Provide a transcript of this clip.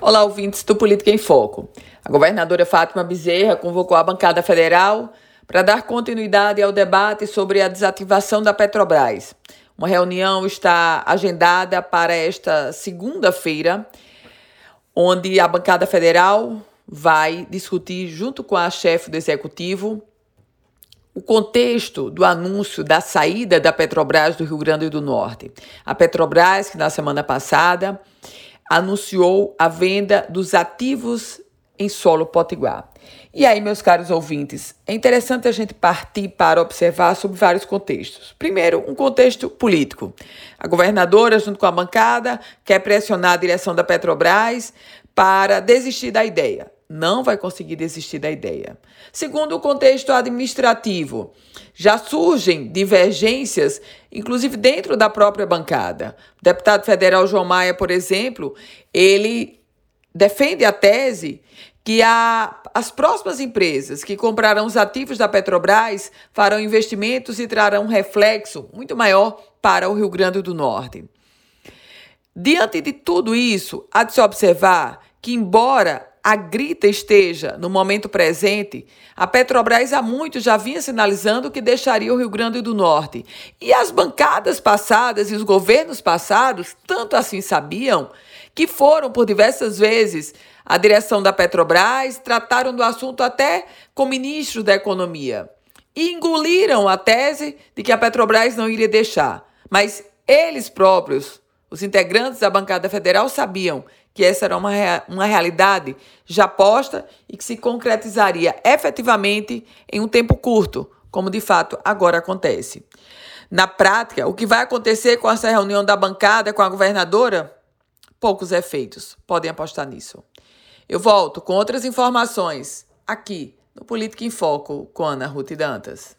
Olá, ouvintes do Política em Foco. A governadora Fátima Bezerra convocou a bancada federal para dar continuidade ao debate sobre a desativação da Petrobras. Uma reunião está agendada para esta segunda-feira, onde a bancada federal vai discutir, junto com a chefe do executivo, o contexto do anúncio da saída da Petrobras do Rio Grande do Norte. A Petrobras, que na semana passada anunciou a venda dos ativos em solo potiguar. E aí, meus caros ouvintes, é interessante a gente partir para observar sobre vários contextos. Primeiro, um contexto político. A governadora, junto com a bancada, quer pressionar a direção da Petrobras para desistir da ideia não vai conseguir desistir da ideia. Segundo o contexto administrativo, já surgem divergências, inclusive dentro da própria bancada. O deputado federal João Maia, por exemplo, ele defende a tese que a, as próximas empresas que comprarão os ativos da Petrobras farão investimentos e trarão um reflexo muito maior para o Rio Grande do Norte. Diante de tudo isso, há de se observar que, embora a grita esteja no momento presente, a Petrobras há muito já vinha sinalizando que deixaria o Rio Grande do Norte. E as bancadas passadas e os governos passados tanto assim sabiam que foram por diversas vezes a direção da Petrobras, trataram do assunto até com ministros da Economia e engoliram a tese de que a Petrobras não iria deixar. Mas eles próprios, os integrantes da bancada federal, sabiam que essa era uma, uma realidade já posta e que se concretizaria efetivamente em um tempo curto, como de fato agora acontece. Na prática, o que vai acontecer com essa reunião da bancada com a governadora? Poucos efeitos, podem apostar nisso. Eu volto com outras informações aqui no Política em Foco com Ana Ruth Dantas.